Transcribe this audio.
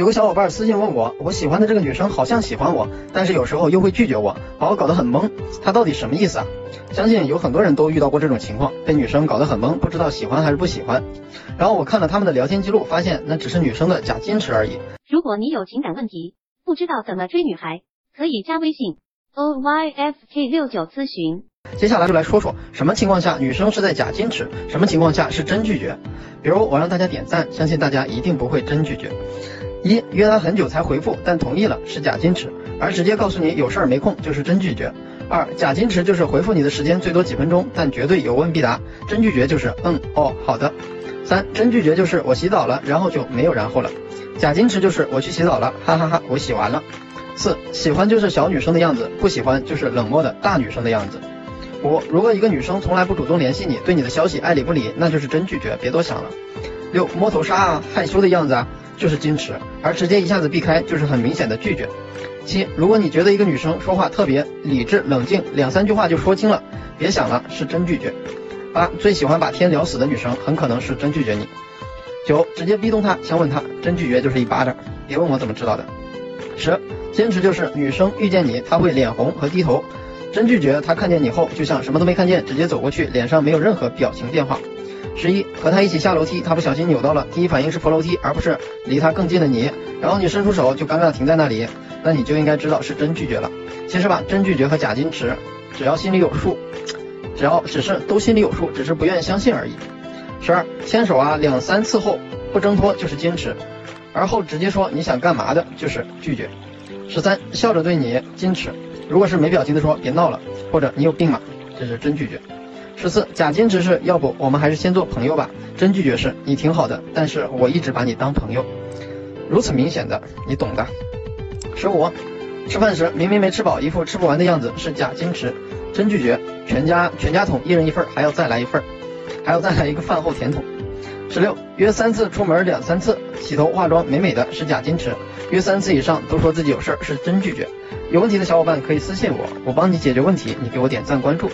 有个小伙伴私信问我，我喜欢的这个女生好像喜欢我，但是有时候又会拒绝我，把我搞得很懵。她到底什么意思啊？相信有很多人都遇到过这种情况，被女生搞得很懵，不知道喜欢还是不喜欢。然后我看了他们的聊天记录，发现那只是女生的假矜持而已。如果你有情感问题，不知道怎么追女孩，可以加微信 o y f k 六九咨询。接下来就来说说什么情况下女生是在假矜持，什么情况下是真拒绝。比如我让大家点赞，相信大家一定不会真拒绝。一约他很久才回复，但同意了是假矜持；而直接告诉你有事儿没空就是真拒绝。二假矜持就是回复你的时间最多几分钟，但绝对有问必答；真拒绝就是嗯哦好的。三真拒绝就是我洗澡了，然后就没有然后了。假矜持就是我去洗澡了，哈哈哈我洗完了。四喜欢就是小女生的样子，不喜欢就是冷漠的大女生的样子。五如果一个女生从来不主动联系你，对你的消息爱理不理，那就是真拒绝，别多想了。六摸头杀啊，害羞的样子啊。就是矜持，而直接一下子避开就是很明显的拒绝。七，如果你觉得一个女生说话特别理智冷静，两三句话就说清了，别想了，是真拒绝。八，最喜欢把天聊死的女生，很可能是真拒绝你。九，直接逼动她，强吻她，真拒绝就是一巴掌，别问我怎么知道的。十，坚持就是女生遇见你，她会脸红和低头，真拒绝她看见你后就像什么都没看见，直接走过去，脸上没有任何表情变化。十一和他一起下楼梯，他不小心扭到了，第一反应是扶楼梯，而不是离他更近的你。然后你伸出手就尴尬停在那里，那你就应该知道是真拒绝了。其实吧，真拒绝和假矜持，只要心里有数，只要只是都心里有数，只是不愿意相信而已。十二牵手啊，两三次后不挣脱就是坚持，而后直接说你想干嘛的就是拒绝。十三笑着对你矜持，如果是没表情的说别闹了，或者你有病吗？这是真拒绝。十四假矜持是要不我们还是先做朋友吧。真拒绝是你挺好的，但是我一直把你当朋友。如此明显的，你懂的。十五吃饭时明明没吃饱，一副吃不完的样子是假矜持。真拒绝全家全家桶一人一份，还要再来一份，还要再来一个饭后甜筒。十六约三次出门两三次，洗头化妆美美的是假矜持。约三次以上都说自己有事儿是真拒绝。有问题的小伙伴可以私信我，我帮你解决问题。你给我点赞关注。